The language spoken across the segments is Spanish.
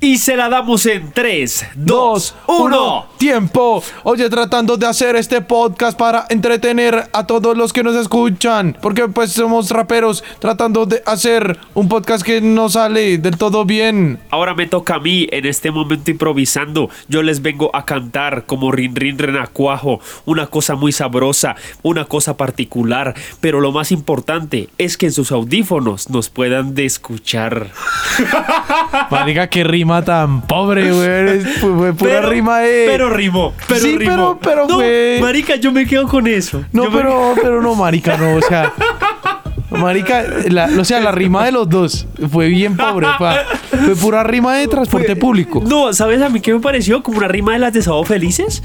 Y se la damos en 3, 2, 1. Tiempo. Oye, tratando de hacer este podcast para entretener a todos los que nos escuchan. Porque pues somos raperos tratando de hacer un podcast que no sale del todo bien. Ahora me toca a mí en este momento improvisando. Yo les vengo a cantar como Rin Rin Renacuajo. Una cosa muy sabrosa, una cosa particular. Pero lo más importante es que en sus audífonos nos puedan de escuchar. Marica, qué rima tan pobre, güey. Fue pura Pero- rima de. Pero rimó, pero Sí, rimó. pero- pero no, fue- Marica, yo me quedo con eso. No, Yo me- pero, pero no, marica, no, o sea. Marica, la, o sea, la rima de los dos fue bien pobre. Fue, fue pura rima de transporte público. No, ¿sabes a mí qué me pareció? Como una rima de las de Sábado Felices.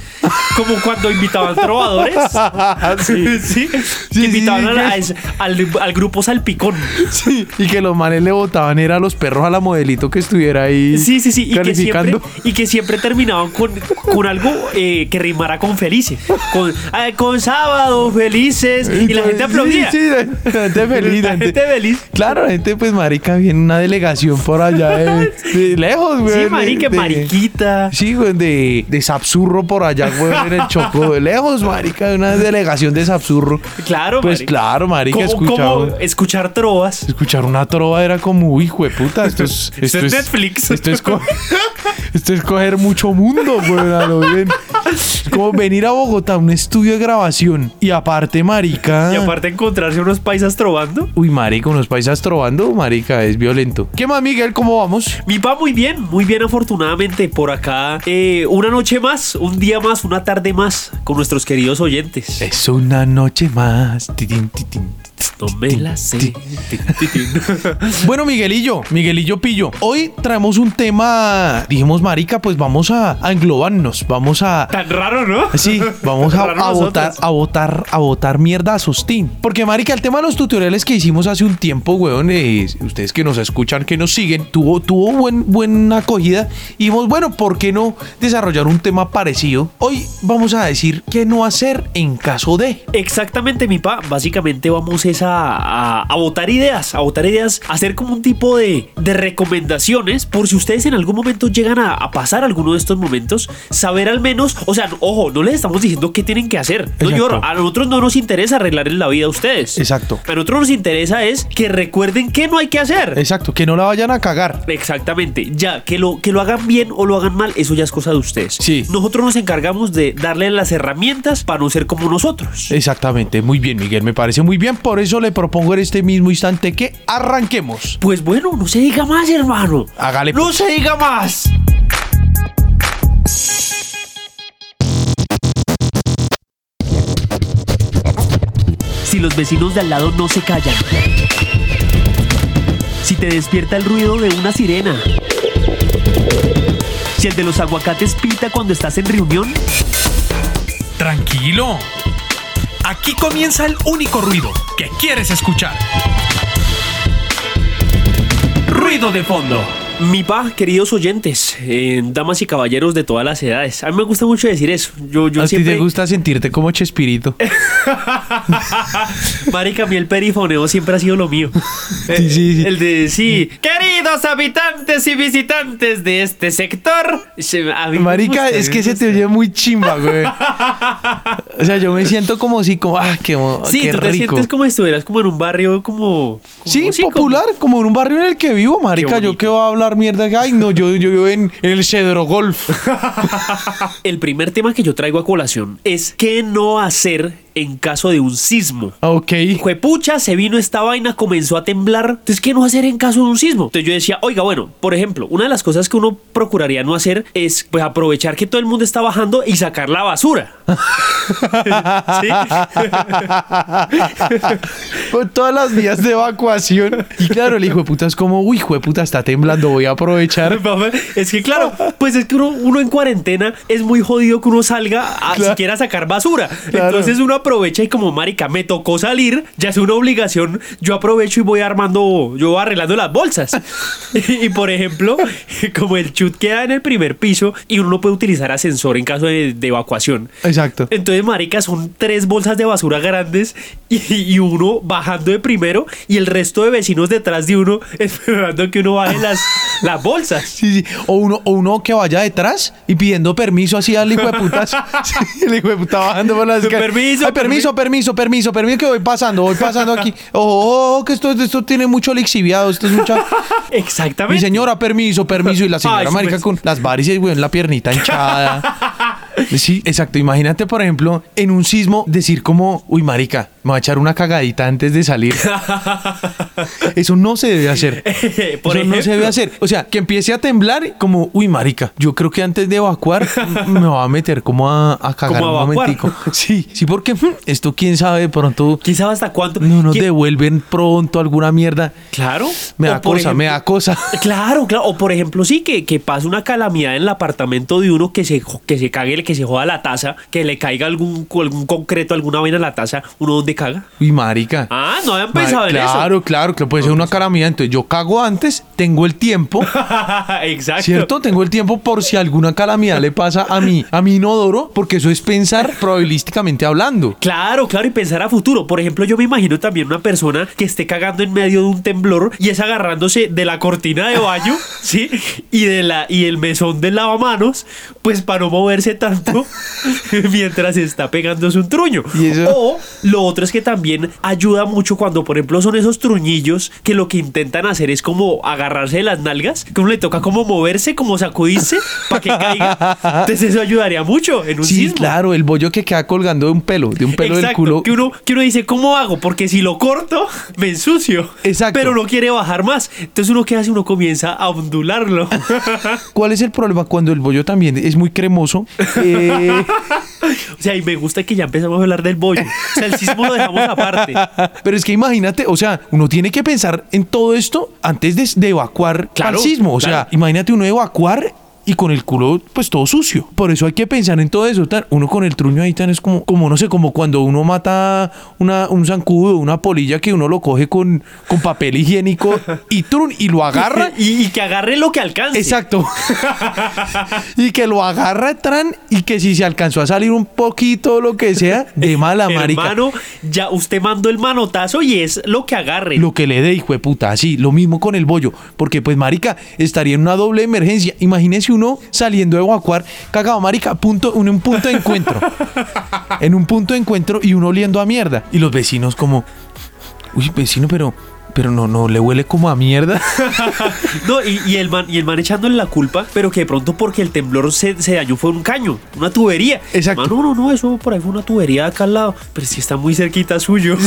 Como cuando invitaban trovadores. Sí. sí. Que invitaban sí, a la- que- al, al grupo Salpicón. Sí, y que los manes le botaban era a los perros a la modelito que estuviera ahí Sí, sí, sí. Y que, siempre, calificando. y que siempre terminaban con, con algo eh, que rimara con felices. Con, con sábado felices. Y la gente aplaudía. Sí, sí, la gente feliz. La gente feliz. Claro, la gente, pues, marica, viene una delegación por allá de, de lejos, güey. Sí, marica, de- mariquita. Sí, güey, de, de Sapsurro por allá, güey, en el Chocó. De lejos, marica, de una delegación de Sapsurro. Claro, Pues marica. claro, marica, como escuchar trovas. Escuchar una trova era como, uy, hijo de puta, esto es... Esto es Netflix. Esto es, co- esto es coger mucho mundo, güey, a lo bien. Es como venir a Bogotá a un estudio de grabación y aparte, marica... Y aparte encontrarse unos paisas trovando. Uy, marica, unos paisas trovando, marica, es violento. ¿Qué más, Miguel? ¿Cómo vamos? Mi pa muy bien, muy bien afortunadamente por acá. Eh, una noche más, un día más, una tarde más con nuestros queridos oyentes. Es una noche más. Titín, titín. La tin. Bueno, Miguelillo, Miguelillo Pillo, hoy traemos un tema, dijimos, marica, pues vamos a, a englobarnos, vamos a... Tan raro, ¿no? Sí, vamos a, a votar, a votar, a votar mierda a Sustín. Porque, marica, el tema de los tutoriales que hicimos hace un tiempo, weón, eh, ustedes que nos escuchan, que nos siguen, tuvo, tuvo buen, buena acogida. Y dijimos, bueno, ¿por qué no desarrollar un tema parecido? Hoy vamos a decir qué no hacer en caso de. Exactamente, mi pa. Básicamente vamos es a, a, a votar ideas, a votar ideas, a hacer como un tipo de, de recomendaciones por si ustedes en algún momento llegan a, a pasar alguno de estos momentos, saber al menos, o sea, ojo, no les estamos diciendo qué tienen que hacer. No, a nosotros no nos interesa arreglarles la vida a ustedes. Exacto. A nosotros nos interesa es que recuerden qué no hay que hacer. Exacto, que no la vayan a cagar. Exactamente, ya que lo, que lo hagan bien o lo hagan mal, eso ya es cosa de ustedes. Sí. Nosotros nos encargamos de darle las herramientas para no ser como nosotros. Exactamente, muy bien, Miguel, me parece muy bien. Por eso le propongo en este mismo instante que arranquemos. Pues bueno, no se diga más, hermano. Hágale, No pues. se diga más. Si los vecinos de al lado no se callan. Si te despierta el ruido de una sirena. Si el de los aguacates pita cuando estás en reunión. Tranquilo. Aquí comienza el único ruido que quieres escuchar. Ruido de fondo. Mi pa, queridos oyentes, eh, damas y caballeros de todas las edades. A mí me gusta mucho decir eso. Yo, yo ¿A ti te gusta sentirte como Chespirito? Marica, a mí el perifoneo siempre ha sido lo mío. Sí, sí, sí. El de sí. Queridos habitantes y visitantes de este sector. A mí Marica, gusta, es que se te oye muy chimba, güey. O sea, yo me siento como si, como, ah, qué, Sí, qué tú te rico. sientes como si estuvieras como en un barrio como. Sí, popular, como en un barrio en el que vivo, marica. Yo que voy a hablar mierda. Ay, no, yo, yo vivo en, el Cedro Golf. El primer tema que yo traigo a colación es qué no hacer en caso de un sismo. ok. Juepucha, se vino esta vaina, comenzó a temblar. Entonces, ¿qué no hacer en caso de un sismo? Entonces yo decía, oiga, bueno, por ejemplo, una de las cosas que uno procuraría no hacer es pues aprovechar que todo el mundo está bajando y sacar la basura. Con todas las vías de evacuación. Y claro, el hijo de puta es como, uy, hijo de puta, está temblando, voy a aprovechar. Es que claro, pues es que uno, uno en cuarentena es muy jodido que uno salga a Claro. siquiera sacar basura. Claro. Entonces uno aprovecha y como marica, me tocó salir, ya es una obligación, yo aprovecho y voy armando, yo arreglando las bolsas. y, y, por ejemplo, como el chut queda en el primer piso y uno no puede utilizar ascensor en caso de, de evacuación. Exacto. Entonces, marica, son tres bolsas de basura grandes y, y uno bajando de primero y el resto de vecinos detrás de uno esperando que uno baje las, las bolsas. Sí, sí. O uno, o uno que vaya detrás y pidiendo permiso así al hijo de puta. Sí, el hijo de puta bajando por las escaleras. Permiso, Ay, permiso, permiso, permiso, permiso que voy pasando, voy pasando aquí. Oh, oh, que esto, esto tiene mucho lixiviado, esto es mucha... Exactamente. Mi señora, permiso, permiso. Y la señora Ay, marica con las varices, güey, en la piernita hinchada. Sí, exacto. Imagínate, por ejemplo, en un sismo decir como, uy, marica, me voy a echar una cagadita antes de salir. Eso no se debe hacer. Por Eso no se debe hacer. O sea, que empiece a temblar como, uy, marica, yo creo que antes de evacuar me va a meter como a, a cagar a un evacuar. momentico. Sí, sí, porque hmm, esto quién sabe de pronto ¿Quién sabe hasta cuánto? no nos ¿Quién- devuelven pronto alguna mierda. Claro. Me O da por cosa, me da cosa. Claro, claro. O por ejemplo, sí, que, que pase una calamidad en el apartamento de uno que se, que se cague, que se joda la taza, que le caiga algún, algún concreto, alguna vaina en la taza, ¿uno dónde caga? Uy, marica. Ah, no habían pensado en claro, claro, que puede ser una calamidad. Entonces yo cago antes, tengo el tiempo, eso. Exacto. ¿cierto? Tengo el tiempo por si alguna calamidad le pasa a mí, a mi inodoro, porque eso es pensar probabilísticamente hablando. Claro, claro, y pensar a futuro. Por ejemplo, yo me imagino también una persona que esté cagando en medio de un temblor y es agarrándose de la cortina de baño, ¿sí? Y de la y el mesón del lavamanos, pues para no moverse tanto mientras está pegándose un truño. Y eso- O lo otro es que también ayuda mucho cuando, por ejemplo, son esos truñillos que lo que intentan hacer es como agarrarse de las nalgas, que uno le toca como moverse, como sacudirse para que caiga. Entonces eso ayudaría mucho en un Sí, sismo. claro, el bollo que queda colgando de un pelo, de un pelo del culo. Que uno, que uno dice, ¿cómo hago? Porque si lo corto, me ensucio. Exacto. Pero no quiere bajar más. Entonces uno, ¿qué hace? Uno comienza a ondularlo. ¿Cuál es el problema cuando el bollo también es muy cremoso? Eh, o sea, y me gusta que ya empezamos a hablar del bollo. O sea, el sismo lo dejamos aparte. pero es que imagínate, o sea, uno tiene que pensar en todo esto antes de, de evacuar Claro, al sismo. O claro. sea, imagínate uno evacuar y con el culo pues todo sucio. Por eso hay que pensar en todo eso. tan- Uno con el truño ahí tan es como, como no sé, como cuando uno mata una, un zancudo, una polilla que uno lo coge con, con papel higiénico y trun y lo agarra. Y, y que agarre lo que alcance. Exacto. y que lo agarra tran y que si se alcanzó a salir un poquito lo que sea, de mala marica. Hermano, ya usted mandó el manotazo y es lo que agarre. Lo que le dé, hijo de puta, así, lo mismo con el bollo, porque pues marica, estaría en una doble emergencia. Imagínese uno saliendo de evacuar, cagado, marica, punto, en un punto de encuentro. en un punto de encuentro y uno oliendo a mierda. Y los vecinos como, uy, vecino, pero, pero no, no, le huele como a mierda. No, y, y el man, y el man echándole la culpa, pero que de pronto porque el temblor se, se dañó fue un caño, una tubería. Exacto. Man, no, no, no, eso por ahí fue una tubería de acá al lado. Pero si está muy cerquita suyo.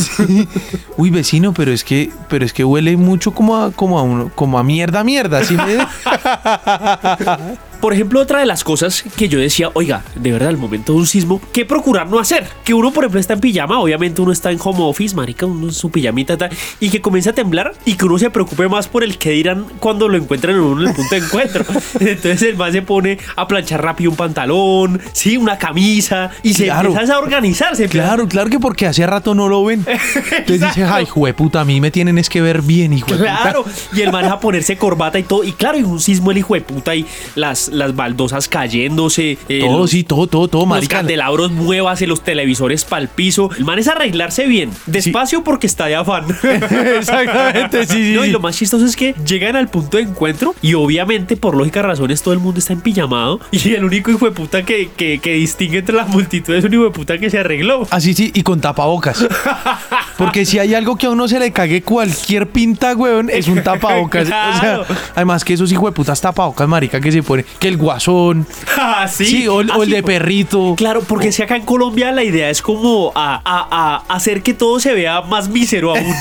Uy, vecino, pero es que, pero es que huele mucho como a, como a uno, como a mierda, mierda. ¿sí me- Por ejemplo, otra de las cosas que yo decía, oiga, de verdad, al momento de un sismo, ¿qué procurar no hacer? Que uno, por ejemplo, está en pijama, obviamente uno está en home office, marica, uno en su pijamita, tal, y que comience a temblar y que uno se preocupe más por el que dirán cuando lo encuentran en uno en el punto de encuentro. Entonces el man se pone a planchar rápido un pantalón, sí, una camisa, y se Claro. empieza a organizarse. Claro, claro que porque hace rato no lo ven. Entonces dice, ay, puta, a mí me tienen es que ver bien, hijo de puta". Claro, y el man a ponerse corbata y todo. Y claro, y un sismo el hijo de puta y las, las baldosas cayéndose. eh, Todo, los- sí, todo, todo, todo, Los marica. candelabros muévase, los televisores pa'l piso. El man es arreglarse bien. Despacio porque está de afán. Exactamente, sí, sí, No, y lo más chistoso es que llegan al punto de encuentro y obviamente por lógicas razones todo el mundo está empijamado y el único hijo de puta que, que, que distingue entre la multitud es un hijo de puta que se arregló. Así sí, y con tapabocas. Porque si hay algo que a uno se le cague cualquier pinta, weón, es un tapabocas. O sea, además que esos hijos de putas tapabocas, marica, que se ponen, que el guasón. Ah, sí, Sí, o, el- o el Así, de perrito. Claro, porque que acá en Colombia la idea es como a, a- a hacer que todo se vea más mísero aún.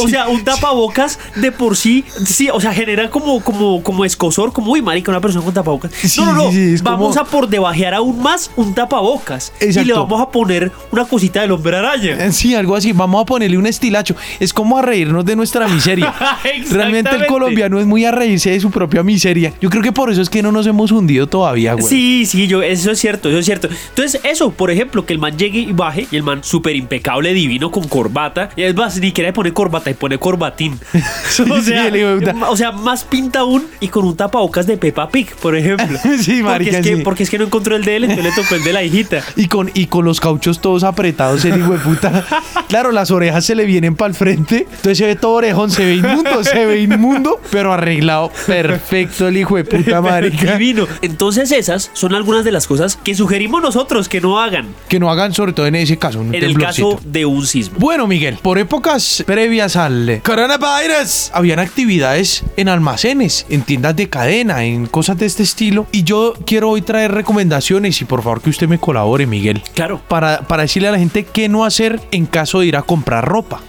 O sea, un tapabocas de por sí, sí, o sea, genera como, como, como escosor, como, uy, marica, una persona con tapabocas. No, no, no, vamos como- a por debajear aún más un tapabocas. Y le Exacto. vamos a poner una cosita del hombre araña. Eh, Sí, algo así. Vamos a ponerle un estilacho. Es como a reírnos de nuestra miseria. Realmente el colombiano es muy a reírse de su propia miseria. Yo creo que por eso es que no nos hemos hundido todavía, güey. Sí, sí, yo, eso es cierto, eso es cierto. Entonces, eso, por ejemplo, que el man llegue y baje, y el man súper impecable, divino, con corbata, y es más, ni siquiera pone corbata, y pone corbatín. o, sí, sea, hijo de puta. o sea, más pinta aún, y con un tapabocas de Peppa Pig, por ejemplo. Sí, marica, porque es, que, sí. porque es que no encontró el de él, entonces le tocó el de la hijita. Y con, y con los cauchos todos apretados, el hijo de puta. Claro, las orejas se le vienen para el frente. Entonces se ve todo orejón, se ve inmundo, se ve inmundo, pero arreglado perfecto el hijo de puta, marica. Divino. Entonces, esas son algunas de las cosas que sugerimos nosotros que no hagan Que no hagan, sobre todo en ese caso, un en el caso de un sismo. Bueno, Miguel, por épocas previas al coronavirus, habían actividades en almacenes, en tiendas de cadena, en cosas de este estilo. Y yo quiero hoy traer recomendaciones y por favor que usted me colabore, Miguel. Claro. Para, para decirle a la gente qué no hacer en caso de ir a comprar ropa.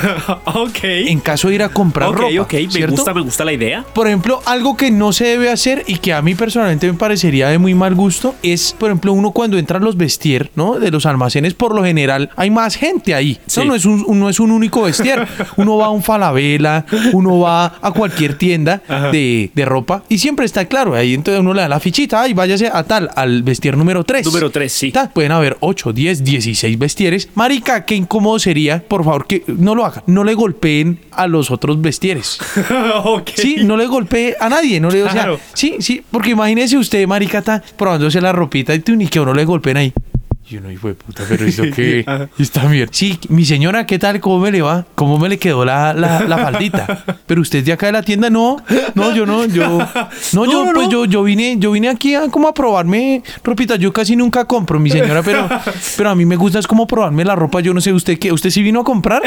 ok. En caso de ir a comprar ok, ropa. ok, me ¿cierto? gusta, me gusta la idea. Por ejemplo, algo que no se debe hacer y que a mí personalmente me parecería de muy mal gusto es, por ejemplo, uno cuando entra a los vestier, ¿no? De los almacenes, por lo general hay más gente ahí. Eso Sí. no es un, no es un único vestier. Uno va a un Falabella, uno va a cualquier tienda de, de ropa y siempre está claro. Ahí entonces uno le da la fichita, ay, váyase a tal, al vestier número 3. Número tres, sí. Pueden haber 8, 10, 16 vestieres. Marica, qué incómodo sería, por favor, que no lo hagan. No le golpeen a los otros vestieres. Sí, no le golpee a nadie, no le, o sea, Claro. sí, sí, porque imagínese usted, marica, está probándose la ropita y tú ni que uno le golpeen ahí. Y uno, hijo de puta, pero qué Ajá. está bien. Sí, mi señora, ¿qué tal? ¿Cómo me le va? ¿Cómo me le quedó la, la, la faldita? Pero usted de acá de la tienda, no, no, yo no, yo, no, No, yo, no, pues no. yo, yo vine, yo vine aquí a como a probarme ropita. Yo casi nunca compro, mi señora, pero, pero a mí me gusta es como probarme la ropa. Yo no sé usted qué, usted sí vino a comprar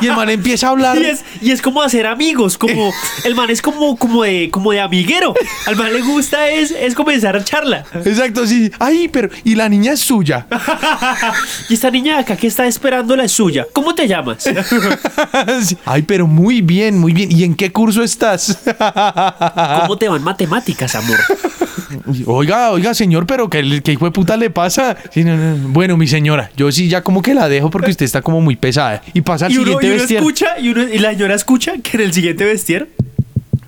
y el man empieza a hablar. Y es, y es como hacer amigos, como el man es como, como de como de amiguero. Al man le gusta es, es comenzar a charla. Exacto, sí. Ay, pero y la niña es suya. Y esta niña acá que está esperándola es suya. ¿Cómo te llamas? Ay, pero muy bien, muy bien. ¿Y en qué curso estás? ¿Cómo te van matemáticas, amor? oiga, oiga, señor, pero ¿qué, qué hijo de puta le pasa? Sí, no, no. Bueno, mi señora, yo sí ya como que la dejo porque usted está como muy pesada. Y pasa al Y uno, siguiente y uno escucha y, uno- y la señora escucha que en el siguiente vestir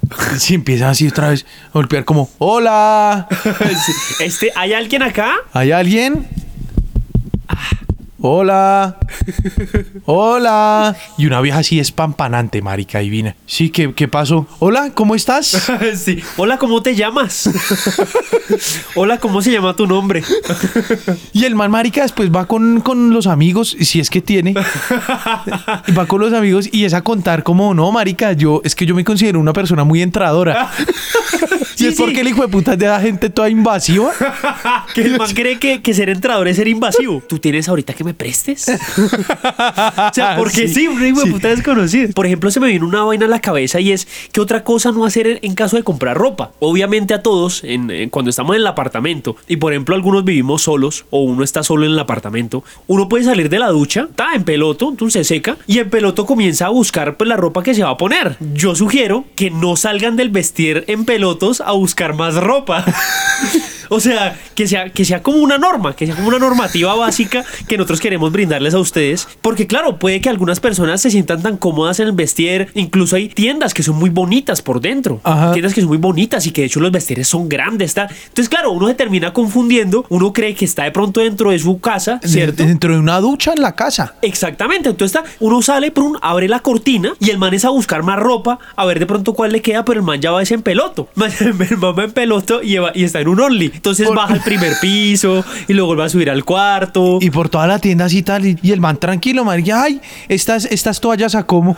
Sí, empieza así otra vez a golpear como, hola, este, ¿hay alguien acá? ¿hay alguien? Hola. Hola. Y una vieja así espampanante, marica divina. Sí, ¿qué, qué pasó? Hola, ¿cómo estás? Sí. Hola, ¿cómo te llamas? Hola, ¿cómo se llama tu nombre? Y el man, marica, después va con, con los amigos, si es que tiene. Y va con los amigos y es a contar como, no, marica, yo, es que yo me considero una persona muy entradora. Y Sí, es sí. porque el hijo de puta es de la gente toda invasiva. Que el man cree que, que ser entrador es ser invasivo. ¿Tú tienes ahorita que me prestes? o sea, porque sí, Sí, un hijo de puta desconocido. Por ejemplo, se me vino una vaina a la cabeza y es que otra cosa no hacer en, en caso de comprar ropa. Obviamente a todos, en, en- cuando estamos en el apartamento, y por ejemplo algunos vivimos solos o uno está solo en el apartamento, uno puede salir de la ducha, está en peloto, entonces se seca, y en peloto comienza a buscar pues, la ropa que se va a poner. Yo sugiero que no salgan del vestir en pelotos a buscar más ropa. O sea, que sea, que sea como una norma, que sea como una normativa básica que nosotros queremos brindarles a ustedes. Porque claro, puede que algunas personas se sientan tan cómodas en el vestir. Incluso hay tiendas que son muy bonitas por dentro. Ajá. Tiendas que son muy bonitas y que de hecho los vestires son grandes. ¿está? Entonces, claro, uno se termina confundiendo. Uno cree que está de pronto dentro de su casa, ¿cierto? Dentro de una ducha en la casa. Exactamente, entonces está, uno sale, prum, abre la cortina y el man es a buscar más ropa, a ver de pronto cuál le queda, pero el man ya va ese en peloto. El man va en peloto y, va- y está en un only. Entonces Por- baja al primer piso y luego vuelve a subir al cuarto. Y por toda la tienda así tal, y, y el man tranquilo, marica, ay, estas, estas toallas a cómo.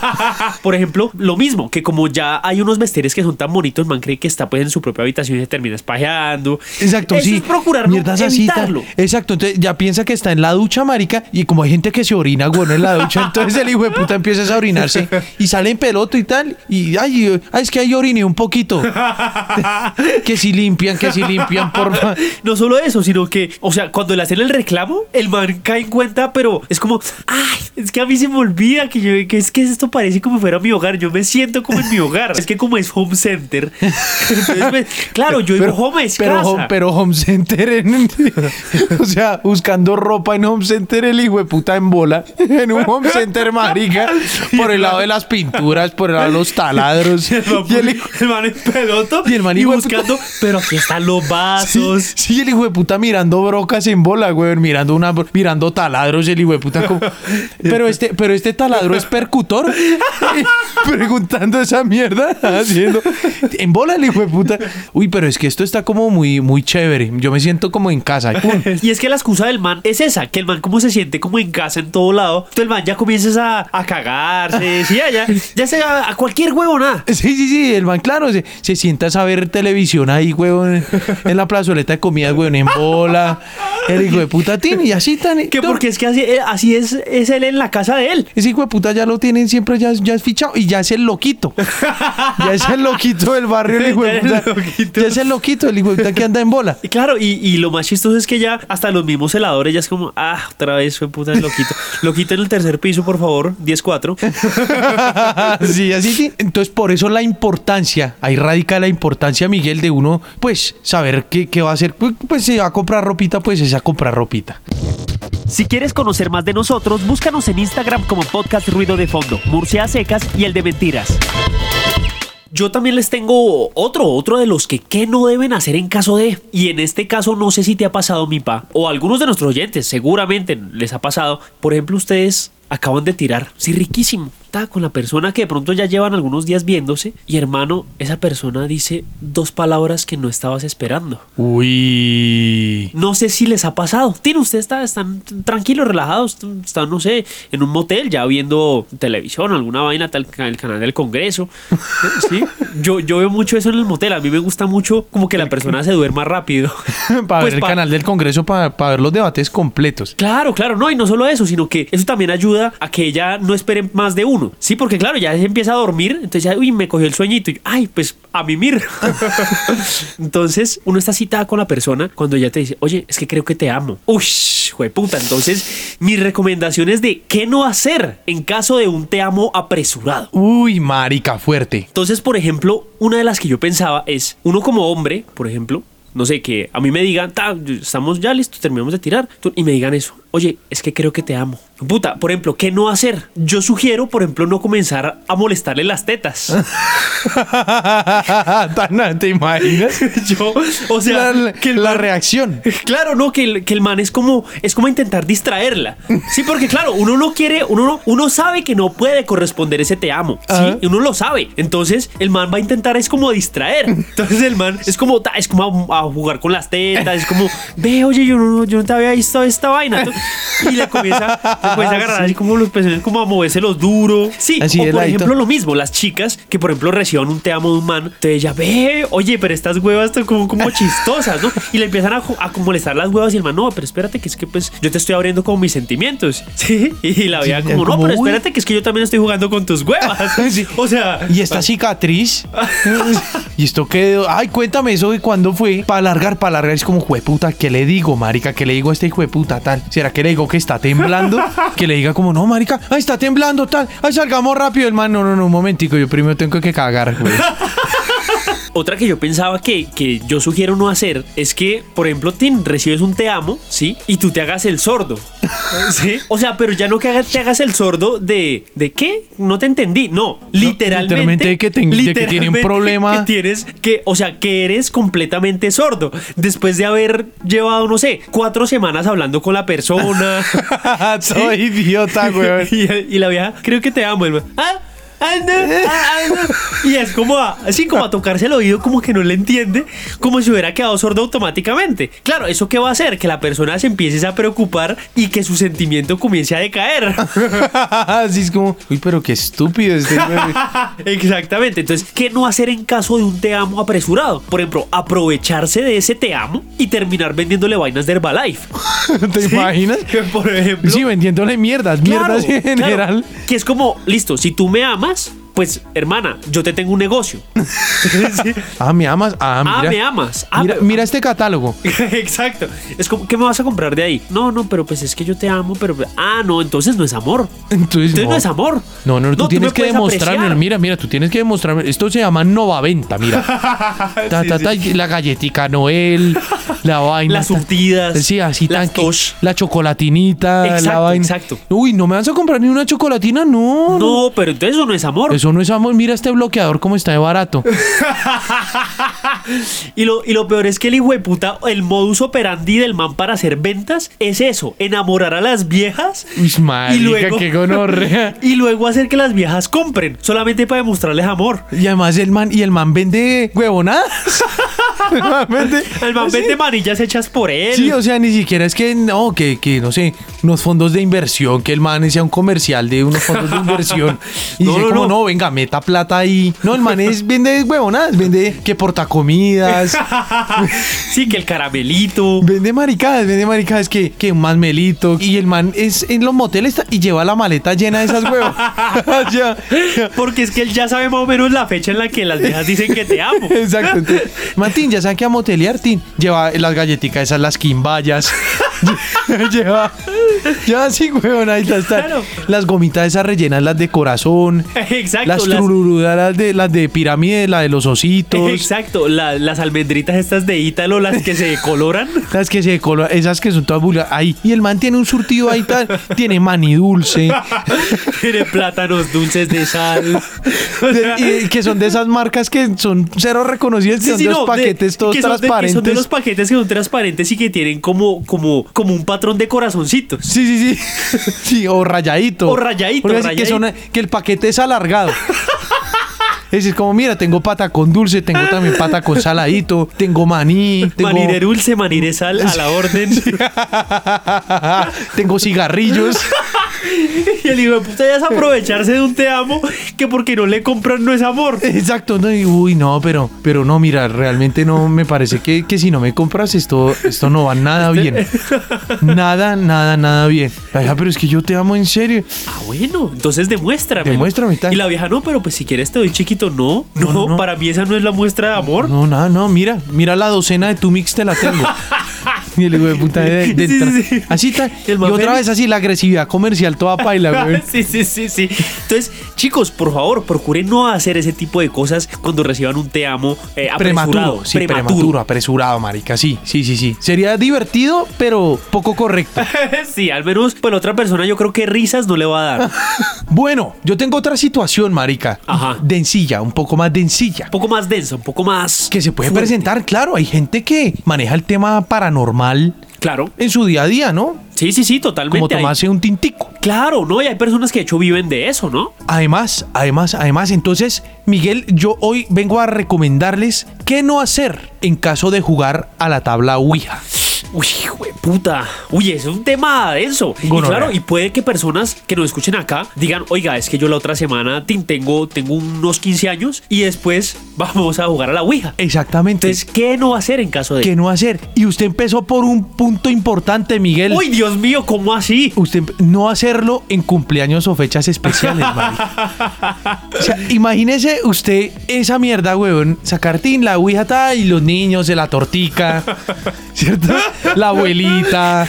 Por ejemplo, lo mismo, que como ya hay unos vesteres que son tan bonitos, man cree que está pues en su propia habitación y se termina espajeando. Exacto, Eso sí. es procurar Mierdas así. Exacto, entonces ya piensa que está en la ducha, marica, y como hay gente que se orina, bueno, en la ducha, entonces el hijo de puta empieza a orinarse y sale en peloto y tal, y ay, ay, es que ahí oriné un poquito. que si limpian, que si limpian, porfa. No solo eso, sino que, o sea, cuando le hacen el reclamo, el man cae en cuenta, pero es como, ay, es que a mí se me olvida que, yo, que es que esto parece como si fuera mi hogar. Yo me siento como en mi hogar. Es que como es home center. claro, yo digo home es pero, casa. home, pero home center en, o sea, buscando ropa en home center el hijo de puta en bola, en un home center marica, por el lado de las pinturas, por el lado de los taladros. el man, Y el man en peloto Y el man, buscando, pero aquí están los Vasos. sí, el hijo de puta mirando brocas en bola, güey, mirando una mirando taladros, el hijo de puta como, pero este, pero este taladro es percutor, preguntando esa mierda, haciendo en bola el hijo de puta. Uy, pero es que esto está como muy, muy chévere. Yo me siento como en casa. Y es que la excusa del man es esa, que el man como se siente como en casa en todo lado, entonces el man ya comienzas a, a cagarse, sí, ya, ya, ya se a, a cualquier huevo nada. Sí, sí, sí, el man, claro, se, se sienta a ver televisión ahí, huevón, en, la plazoleta de comida, huevón, en bola, el hijo de puta tiene, y así tan... Que porque es que así, eh, así es, es él en la casa de él. Ese hijo de puta ya lo tienen siempre, ya, ya es fichado y ya es el loquito. ya es el loquito del barrio, el hijo de puta. Ya es el loquito, el hijo de puta que anda en bola. Y claro, y, y lo más chistoso es que ya hasta los mismos celadores ya es como, ah, otra vez fue puta el loquito. Loquito en el tercer piso, por favor, 10-4. sí, así sí. Entonces, por eso la importancia, ahí radica la importancia, Miguel, de uno, pues, saber qué, qué va a hacer. Pues, pues, si va a comprar ropita, pues es a comprar ropita. Si quieres conocer más de nosotros, búscanos en Instagram como Podcast Ruido de Fondo, Murcia a Secas y el de Mentiras. Yo también les tengo otro, otro de los que qué no deben hacer en caso de. Y en este caso no sé si te ha pasado, mi pa, o a algunos de nuestros oyentes, seguramente les ha pasado. Por ejemplo, ustedes acaban de tirar, sí, riquísimo, está con la persona que de pronto ya llevan algunos días viéndose y hermano, esa persona dice dos palabras que no estabas esperando. Uy. No sé si les ha pasado. Tiene usted está, están tranquilos, relajados, están, no sé, en un motel ya viendo televisión, alguna vaina, tal el canal del Congreso. Sí, yo, yo veo mucho eso en el motel. A mí me gusta mucho como que la persona se duerma rápido. para Pues ver el canal del Congreso, para, para ver los debates completos. Claro, claro, no, y no solo eso, sino que eso también ayuda a que ella no espere más de uno. Sí, porque claro, ya se empieza a dormir, entonces ya, uy, me cogió el sueñito, y, ay, pues a mimir. entonces, uno está citada con la persona cuando ella te dice, oye, es que creo que te amo. Uy, puta. Entonces, mis recomendaciones de qué no hacer en caso de un te amo apresurado. Uy, marica, fuerte. Entonces, por ejemplo, una de las que yo pensaba es, uno como hombre, por ejemplo, no sé, que a mí me digan, "Ta, estamos ya listos, terminamos de tirar, y me digan eso, oye, es que creo que te amo. Puta, por ejemplo, ¿qué no hacer? Yo sugiero, por ejemplo, no comenzar a molestarle las tetas. ¿Te imaginas? Yo, o sea, la, la- que el la man- reacción. Claro, no, que el, que el man es como, es como intentar distraerla. Sí, porque claro, uno no quiere, uno, no- uno sabe que no puede corresponder ese te amo. Sí, y uno lo sabe. Entonces, el man va a intentar es como distraer. Entonces, el man es como, es como a, a jugar con las tetas, es como, ve, oye, yo no, yo no te había visto esta vaina. Y le comienza, le comienza a agarrar así como los pezones, como a moverse los duros. Sí, Así o por ladito. ejemplo, lo mismo, las chicas que, por ejemplo, reciban un te amo de un man, entonces ella ve, oye, pero estas huevas están como, como chistosas, ¿no? Y le empiezan a, a molestar las huevas y el man, no, pero espérate, que es que pues yo te estoy abriendo como mis sentimientos, ¿sí? Y la veía Sí, como, no, como, pero uy. espérate, que es que yo también estoy jugando con tus huevas. Sí. O sea, Y esta cicatriz. y esto quedó. Ay, cuéntame eso de cuándo fue. Para alargar, para alargar. Es como, jueputa, ¿qué le digo, marica? ¿Qué le digo a este hijo de puta tal? ¿Será que le digo que está temblando? que le diga como, no, marica, ay, está temblando tal. Ay, salgamos rápido, hermano. No, no, no, un momentico. Yo primero tengo que cagar, güey. Otra que yo pensaba que, que yo sugiero no hacer es que, por ejemplo, Tim, recibes un te amo, ¿sí? Y tú te hagas el sordo. ¿Sí? O sea, pero ya no que te hagas el sordo de. ¿De qué? No te entendí. No, literalmente. literalmente que te- de que tiene un literalmente problema. Que tienes que. O sea, que eres completamente sordo. Después de haber llevado, no sé, cuatro semanas hablando con la persona. Soy idiota, güey. y, y la vieja, creo que te amo. el man, Ah, Ay, no. Y es como a- así como a tocarse el oído como que no le entiende, como si hubiera quedado sordo automáticamente. Claro, ¿eso qué va a hacer? Que la persona se empiece a preocupar y que su sentimiento comience a decaer. Así es como, uy, pero qué estúpido este. Exactamente. Entonces, ¿qué no hacer en caso de un te amo apresurado? Por ejemplo, aprovecharse de ese te amo y terminar vendiéndole vainas de Herbalife. ¿Te ¿Sí? imaginas? Por ejemplo. Sí, vendiéndole mierdas, Claro, mierdas en claro. general. Que es como, listo, si tú me amas, más pues hermana, yo te tengo un negocio. Sí. Ah, me amas. Ah, Ah, mira. me amas. Ah, mira, pero- mira este catálogo. Exacto. Es como, ¿qué me vas a comprar de ahí? No, no, pero pues es que yo te amo, pero... Ah, no, entonces no es amor. Entonces, Entonces no, es amor. No, no, tú tienes que demostrarme. apreciar. Mira, mira, tú tienes que demostrarme. Esto se llama Novaventa, mira. Ta, Sí, ta, sí. ta, la galletica Noel, la vaina. Las surtidas, Sí, así las tan. La chocolatinita, la Exacto, vaina. exacto. Uy, ¿no me vas a comprar ni una chocolatina? No. No, pero entonces eso no es amor. Eso no es amor. Mira este bloqueador cómo está de barato. Y lo, y lo peor es que el hijo de puta, el modus operandi del man para hacer ventas es eso, enamorar a las viejas Uy, marica, qué gonorrea. y luego hacer que las viejas compren, solamente para demostrarles amor. Y además el man, y el man vende huevonadas. El man vende- El man vende manillas hechas por él. Sí, o sea, ni siquiera es que, no, que, que, no sé, unos fondos de inversión, que el man sea un comercial de unos fondos de inversión. Y No, dice no, como, no. no. venga, meta plata ahí. No, el man es, vende huevonadas, vende que portacomidas, sí, que el caramelito. vende maricadas, vende maricadas, que, que un masmelito. Y el man es en los moteles y lleva la maleta llena de esas huevos. Ya, ya. Porque es que él ya sabe más o menos la fecha en la que las viejas dicen que te amo. Exacto. Entonces, Martín, ya saben que a motelear, Tin. Lleva las galletitas esas, las quimbayas. lleva. Lleva así, huevón, ahí está. Claro. Las gomitas esas rellenas, las de corazón. Exacto. Las las- trururudas, las de, las de pirámide, la de los ositos. Exacto, la- las almendritas estas de Ítalo, las que se coloran. Las que se coloran, esas que son todas vulgares. Ahí. Y el man tiene un surtido ahí tal. Tiene maní dulce. Tiene plátanos dulces de sal. De- y que son de esas marcas que son cero reconocidas. Sí, son sí, de no, los de- paquetes todos que son de- que transparentes. son de los paquetes que son transparentes y que tienen como, como, como un patrón de corazoncitos. Sí, sí, sí. Sí, o rayadito. O rayadito, que, rayadito. son- que el paquete es alargado. Es decir, como mira, tengo pata con dulce, tengo también pata con saladito, tengo maní, tengo, Manire dulce, manire sal, a la orden. tengo cigarrillos. y el hijo de puta ya es aprovecharse de un te amo que porque no le compran no es amor. Exacto, no, y, uy, no, pero, pero no, mira, realmente no me parece que, que si no me compras esto, esto no va nada bien. Nada, nada, nada bien. Ay, ah, pero es que yo te amo en serio. Ah, bueno, entonces demuéstrame. Demuéstrame, tal. Y la vieja, no, pero pues si quieres te doy chiquito. No, no, No, no. para mí esa no es la muestra de amor. No, nada, no, mira, mira la docena de tu mix te la tengo. Y el hijo de puta de, de Sí, sí. Así está. Y el Y man otra feliz. vez así la agresividad comercial toda paila, güey. Sí, sí, sí, sí. Entonces, chicos, por favor, procuren no hacer ese tipo de cosas cuando reciban un te amo eh, apresurado, Prematuro, sí, prematuro. apresurado, marica, sí, sí, sí, sí. Sería divertido, pero poco correcto. sí, al menos pues otra persona yo creo que risas no le va a dar. Bueno, yo tengo otra situación, marica. Ajá. Densilla, un poco más densilla. Un poco más denso, un poco más... Que se puede fuerte. presentar, claro, hay gente que maneja el tema paranormal Claro. en su día a día, ¿no? Sí, sí, sí, totalmente. Como Hay- tomarse un tintico. Claro, ¿no? Y hay personas que de hecho viven de eso, ¿no? Además, además, además, entonces, Miguel, yo hoy vengo a recomendarles qué no hacer en caso de jugar a la tabla Ouija. Uy, puta. Uy, es un tema denso. Y Gonorrea. claro, y puede que personas que nos escuchen acá digan, oiga, es que yo la otra semana tengo, tengo unos 15 años y después vamos a jugar a la Ouija. Exactamente. Entonces, ¿qué no hacer en caso de... ¿Qué no hacer? Y usted empezó por un punto importante, Miguel. Uy, Dios mío, ¿cómo así? Usted no hacerlo en cumpleaños o fechas especiales, marica. O sea, imagínese usted esa mierda, weón. Sacar tin, la ouija y los niños de la tortica, ¿cierto? La abuelita,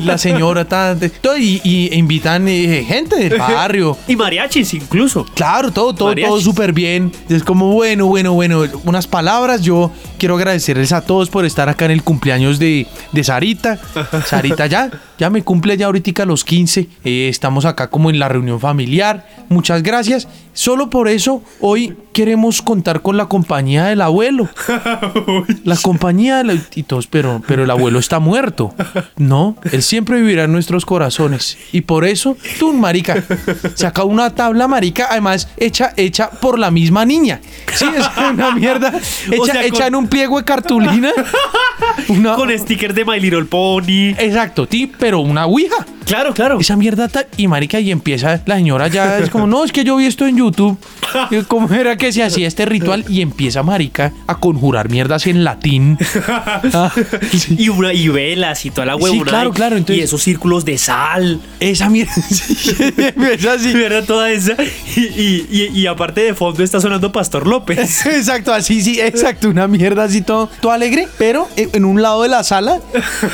la señora, todo, y, y invitan eh, gente del barrio. Y mariachis incluso. Claro, todo, todo, Mariachis. todo súper bien. Es como, bueno, bueno, bueno, unas palabras. Yo quiero agradecerles a todos por estar acá en el cumpleaños de, de Sarita. Sarita ya, ya me cumple ya ahorita los 15. Eh, estamos acá como en la reunión familiar. Muchas gracias. Solo por eso hoy queremos contar con la compañía del abuelo. La compañía del- y todos, pero, pero el abuelo está muerto. No, él siempre vivirá en nuestros corazones. Y por eso, tú, marica, saca una tabla, marica, además hecha, hecha por la misma niña. Sí, es una mierda. Hecha, sea, hecha con- en un pliego de cartulina. Una- Con stickers de My Little Pony. Exacto, ti, pero una ouija. Claro, claro. Esa mierda ta- y marica y empieza la señora ya es como no es que yo vi esto en YouTube Y cómo era que se hacía este ritual y empieza marica a conjurar mierdas en latín Ah, sí. Y, una, y velas y toda la Sí, huevona. claro, y- claro, entonces- y esos círculos de sal. esa mierda sí, ¿Verdad? Toda esa. Y, y- y- y aparte de fondo está sonando Pastor López. Exacto, así, sí, exacto, una mierda así todo, todo alegre, pero en un lado de la sala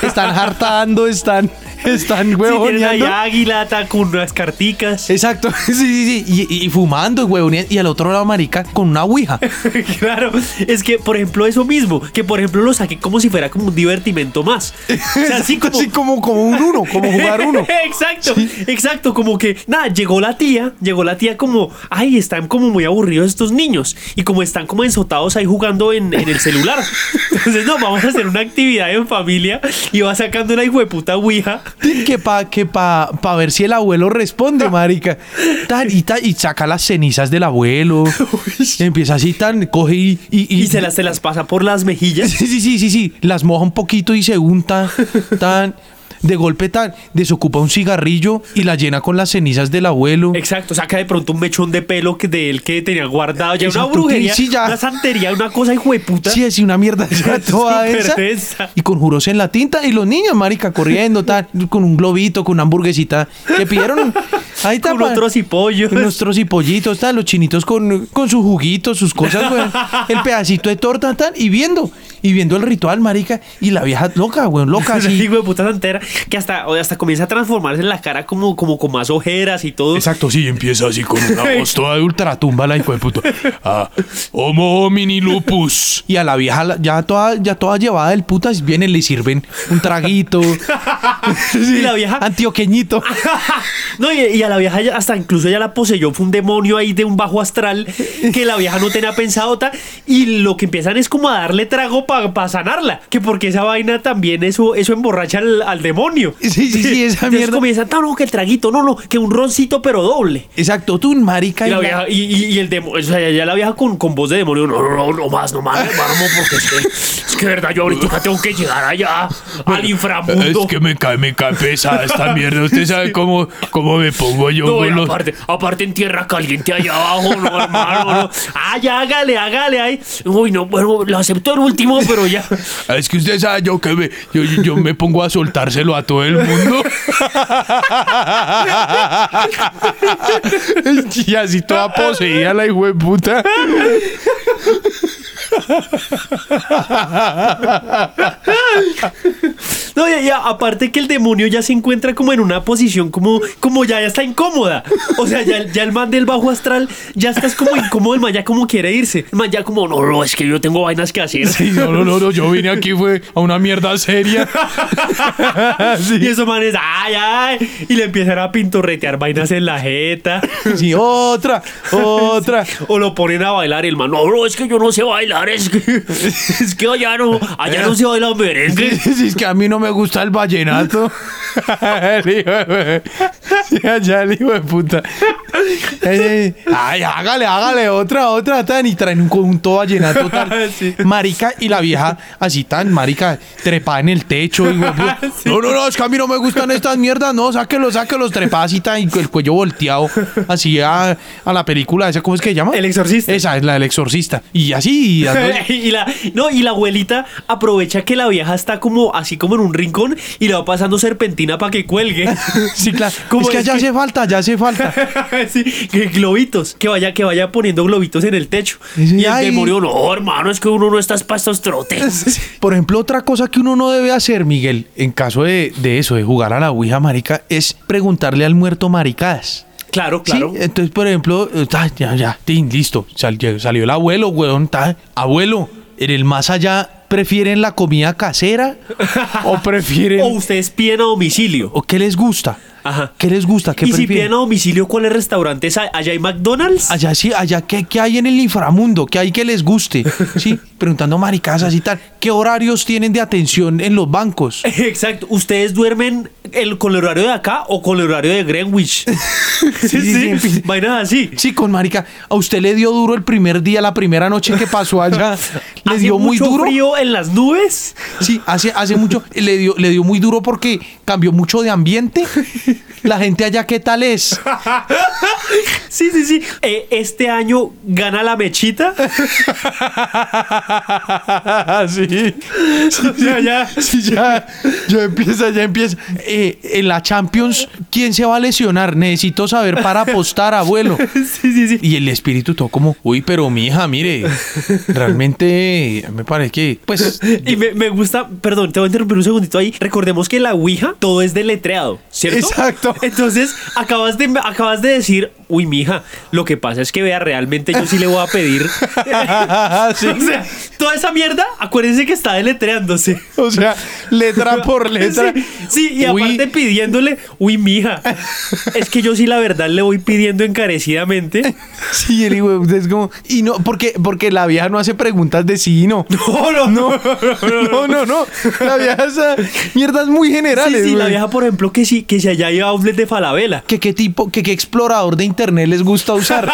están hartando, están, están Sí, tienen ahí huevoneando. águila con unas carticas. Exacto, sí, sí, sí, y, y fumando, huevoneando, y al otro lado, marica, con una ouija. claro, es que, por ejemplo, eso mismo, que por ejemplo lo saqué como si fuera como un divertimento más. O sea, así como, Así como, como un uno, como jugar uno. exacto, exacto, como que, nada, llegó la tía, llegó la tía como, ay, están como muy aburridos estos niños, y como están como ensotados ahí jugando en, en el celular. Entonces, no, vamos a hacer una actividad en familia, y va sacando una puta ouija. Que pa, que pa, pa ver si el abuelo responde, marica. Tan, y, tan, y saca las cenizas del abuelo. Empieza así tan, coge y. Y, Y se las, se las pasa por las mejillas. Sí, sí, sí, sí, sí. Las moja un poquito y se unta. Tan. De golpe tan. Desocupa un cigarrillo y la llena con las cenizas del abuelo. Exacto, saca de pronto un mechón de pelo que de él que tenía guardado. Ya una brujería, sí, ya. una santería, una cosa hijo de puta. Sí, es una mierda ya toda esa. densa. Y con juros en la tinta. Y los niños, marica, corriendo, tal, con un globito, con una hamburguesita. Que pidieron. Ahí está. Con otros y pollos. Nuestros y pollitos, tal, los chinitos con, con sus juguitos, sus cosas, güey. El pedacito de torta, tal, y viendo. Y viendo el ritual, marica. Y la vieja loca, güey, loca, así. hijo de puta santera que hasta, o hasta comienza a transformarse en la cara como, como con más ojeras y todo. Exacto, sí, empieza así con una voz toda de ultratumba la hijo de puta. Ah, homo homini lupus. Y a la vieja la- ya toda, ya toda llevada del putas vienen, le sirven un traguito. Y la vieja- Antioqueñito. No, y, y a la vieja ya- hasta incluso ya la poseyó, fue un demonio ahí de un bajo astral que la vieja no tenía pensado ta, y lo que empiezan es como a darle trago para sanarla, que porque esa vaina también eso, eso emborracha al, al demonio. Sí, sí, sí, esa Entonces mierda. comienza, no, no, que el traguito, no, no, que un roncito pero doble. Exacto, tú, marica. Y, y la la- vieja, y, y- y el demonio, o sea, ya la vieja con, con voz de demonio, no, no, no, no más, no más, hermano, porque es que, es que de verdad yo ahorita tengo que llegar allá al inframundo. Es que me cae, me cae pesada esta mierda. Usted sabe cómo, cómo me pongo yo No, con los- aparte, aparte en tierra caliente allá abajo, no, hermano, no. Ah, ya, hágale, hágale ahí. Uy, no, bueno, lo acepto el último, pero ya. Es que usted sabe yo que me, yo, yo me pongo a soltárselo a todo el mundo. y así toda poseída la hijo de puta. No, y, y aparte que el demonio ya se encuentra como en una posición como, como ya, ya está incómoda. O sea, ya, ya el man del bajo astral ya estás como incómodo, el man ya como quiere irse. El man ya como, no, no, es que yo tengo vainas que hacer. Sí, no, no, no, no, yo vine aquí fue a una mierda seria. Y esos manes, ay, ay. Y le empiezan a pintorretear vainas en la jeta. Sí, otra, otra. O lo ponen a bailar y el man, no, no, es que yo no sé bailar, es que, es que allá no, allá no se baila merengue. Si es que a mí no me gusta el vallenato. El hijo de- allá el hijo de puta. Ay, hágale, hágale, otra, otra, tan. Y traen un conjunto vallenato tan. Sí. Marica, y la vieja así tan, marica, trepada en el techo. puta. No, no, no, es que a mí no me gustan estas mierdas. No, sáquelo, sáquelo, trepada así tan, y el cuello volteado. Así a, a la película esa, ¿cómo es que se llama? El exorcista. Esa es la del exorcista. Y así, y y la no y la abuelita aprovecha que la vieja está como así como en un rincón y le va pasando serpentina para que cuelgue Sí, claro. Como es que que- hace falta, ya hace falta. sí, que globitos que vaya que vaya poniendo globitos en el techo Sí, y el ay. demonio no hermano es que uno no está para estos trotes Por ejemplo, otra cosa que uno no debe hacer, Miguel, en caso de, de eso, de jugar a la Ouija, marica, es preguntarle al muerto maricadas. claro ¿Sí? claro Entonces, por ejemplo, eh, ya, ya, listo. Sal- salió el abuelo, weón, ta. Abuelo, en el más allá, ¿prefieren la comida casera? ¿O prefieren... o ustedes piden a domicilio ¿O qué les gusta? Ajá. ¿Qué les gusta? ¿Qué y si piden a domicilio, ¿cuáles restaurantes hay? ¿Allá hay McDonald's? Allá sí, allá, ¿qué, qué hay en el inframundo? ¿Qué hay que les guste? Sí, preguntando maricasas y tal. ¿Qué horarios tienen de atención en los bancos? Exacto. ¿Ustedes duermen el, con el horario de acá o con el horario de Greenwich? sí, sí, sí. Vainas así. Sí, con marica. ¿A usted le dio duro el primer día, la primera noche que pasó allá? ¿Le ¿Hace dio muy mucho duro? frío en las nubes? Sí, hace, hace mucho. Le dio, le dio muy duro porque cambió mucho de ambiente. La gente allá, ¿qué tal es? Sí, sí, sí. Eh, este año gana la mechita. sí. Ya, ya. Sí, ya, ya empieza, ya empieza. Eh, en la Champions, ¿quién se va a lesionar? Necesito saber para apostar, abuelo. Sí, sí, sí. Y el espíritu todo como, uy, pero mi hija, mire, realmente me parece que, pues, Y me, me gusta, perdón, te voy a interrumpir un segundito ahí. Recordemos que la Ouija todo es deletreado, ¿cierto? Exacto. Entonces, acabas de, acabas de decir, uy, mija, lo que pasa es que vea, realmente yo sí le voy a pedir. Sí. O sea, toda esa mierda, acuérdense que está deletreándose. o sea, letra por letra. Sí, sí, y Uy. aparte pidiéndole, uy, mija, es que yo sí la verdad le voy pidiendo encarecidamente. Sí, el hijo es como, y no, porque, porque la vieja no hace preguntas de sí y no. No, no, no. No, no, no. La vieja esa mierdas muy Sí, generales. sí, la güey. vieja, por ejemplo, que sí, que se haya ido a outlet de Falabella. que qué tipo, que qué explorador de internet les gusta usar.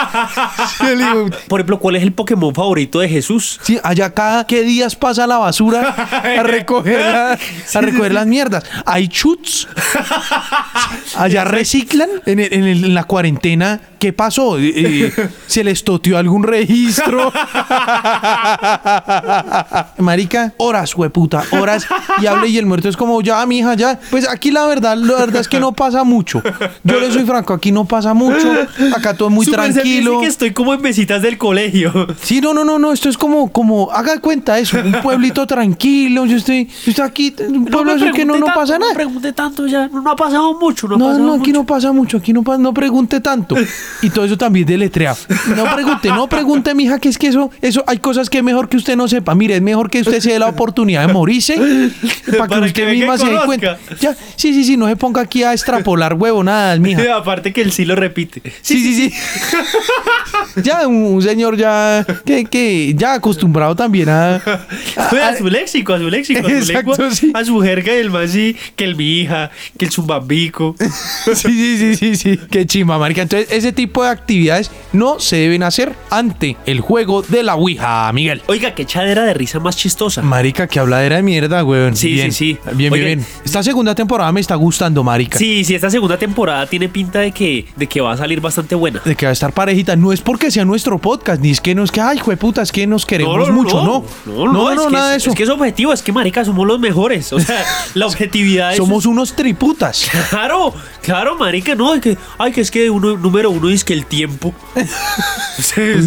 Hijo- Por ejemplo, ¿cuál es el Pokémon favorito de Jesús? Sí, allá cada qué días pasa la basura a recoger, la- a recoger las mierdas. Hay chuts. Allá reciclan en la cuarentena. ¿Qué pasó? Eh, ¿Se les toteó algún registro? Marica, horas, hueputa, horas. Y hable y el muerto es como, ya, mija, ya. Pues aquí la verdad, la verdad es que no pasa mucho. Yo le soy franco, aquí no pasa mucho. Acá todo es muy me dice tranquilo. que estoy como en mesitas del colegio. Sí, no, no, no, no, esto es como, como, haga cuenta eso, un pueblito tranquilo, yo estoy, yo estoy aquí, un pueblo así que no, no pasa No nada. pregunte tanto ya, no, no ha pasado mucho, no, ha No, pasado no, aquí mucho. no pasa mucho, aquí no, no pregunte tanto. Y todo eso también deletreado. No pregunte, no pregunte, mija, que es que eso, eso, hay cosas que es mejor que usted no sepa. Mire, es mejor que usted se dé la oportunidad de morirse para que Para usted que misma se dé cuenta. Ya, sí, sí, sí, no se ponga aquí a extrapolar huevonadas, mija. Aparte que él sí lo repite. Sí, sí, sí. ya un, un señor ya que, que ya acostumbrado también a, a- Oye, a- a su léxico, a su léxico, a su Exacto, lengua, sí. a su jerga y el más sí, que el mi hija, que el zumbambico. sí, sí, sí, sí, sí. Qué chimba, marica. Entonces, ese tipo de actividades no se deben hacer ante el juego de la Ouija, Miguel. Oiga, qué chadera de risa más chistosa. Marica, qué habladera de mierda, weón. Sí, bien, sí, sí. Bien, Oiga, bien, bien. Esta segunda temporada me está gustando, marica. Sí, sí, esta segunda temporada tiene pinta de que, de que va a salir bastante buena. De que va a estar parejita. No es porque sea nuestro podcast, ni es que nos que, ay, jueputa, es que nos queremos mucho, no. No, no, es que nada de es- eso. Es que es objetivo, es que marica, somos los mejores. O sea, la objetividad es. Somos unos triputas. Claro, claro, marica, no, es que, ay, que es que uno, número uno es que el tiempo.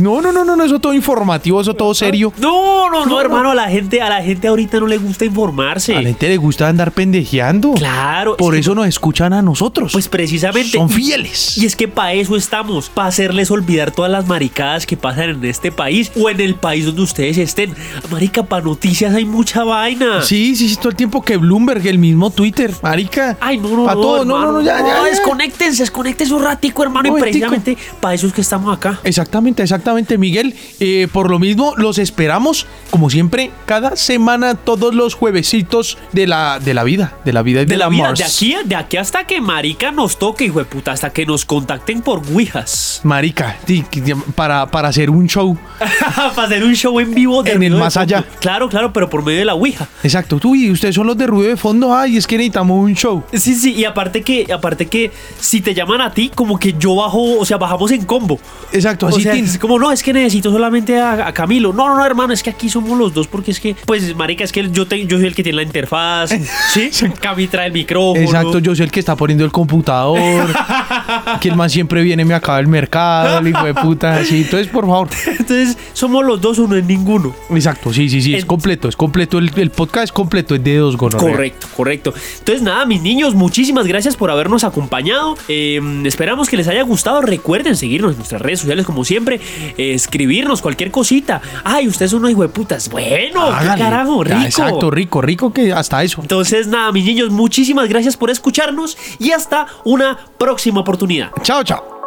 No, no, no, no, no, eso todo informativo, eso todo serio. No, no, no, hermano, a la gente, a la gente ahorita no le gusta informarse. A la gente le gusta andar pendejeando. Claro, Por es que- eso nos escuchan a nosotros. Pues precisamente. Son fieles. Y es que para eso estamos, para hacerles olvidar todas las maricadas que pasan en este país o en el país donde ustedes estén. Marica, para noticias hay mucha vaina. Sí, sí, sí, todo el tiempo que Bloomberg, el mismo Twitter, marica. Ay, no, no, Pa' no, todo, no, no, no, ya, ya, ya. desconéctense, desconéctense un ratico, hermano, y Momentico. precisamente para eso es que estamos acá. Exactamente, exactamente, Miguel. Eh, por lo mismo, los esperamos, como siempre, cada semana, todos los juevesitos de la, de la vida, de la vida y de, De la vida, Mars. de aquí, de aquí hasta que marica nos toque, hijo de puta, hasta que nos contacten por Ouijas. Marica, para, para hacer un show. para hacer un show en vivo de En el de más allá. Claro, claro, pero por medio de la Ouija. Exacto, tú y ustedes son los de ruido de fondo. Ay, es que necesitamos un show. Sí, sí, y aparte que, aparte que si te llaman a ti, como que yo bajo, o sea, bajamos en combo. Exacto, O así sea, es como, no, es que necesito solamente a, a Camilo. No, no, no, hermano, es que aquí somos los dos porque es que, pues, marica, es que yo, te- yo soy el que tiene la interfaz, ¿sí? Cami trae el micrófono. Exacto, yo soy el que está poniendo el computador. que el man siempre viene y me acaba el mercado, el hijo de puta. Así. Entonces, por favor. Entonces, somos los dos, uno en ninguno. Exacto, sí, sí, sí, es Es- completo, es completo. El, el podcast es completo, es de dos gonorrea. Correcto, correcto. Entonces, nada, mis niños, muchísimas gracias por habernos acompañado. Eh, esperamos que les haya gustado. recuerden seguirnos en nuestras redes sociales como siempre, eh, escribirnos cualquier cosita. Ay, usted es uno hijo de putas. Bueno, qué carajo, rico. Exacto, rico, rico que hasta eso. Entonces, nada, mis niños, muchísimas gracias por escucharnos y hasta una próxima oportunidad. Chao, chao.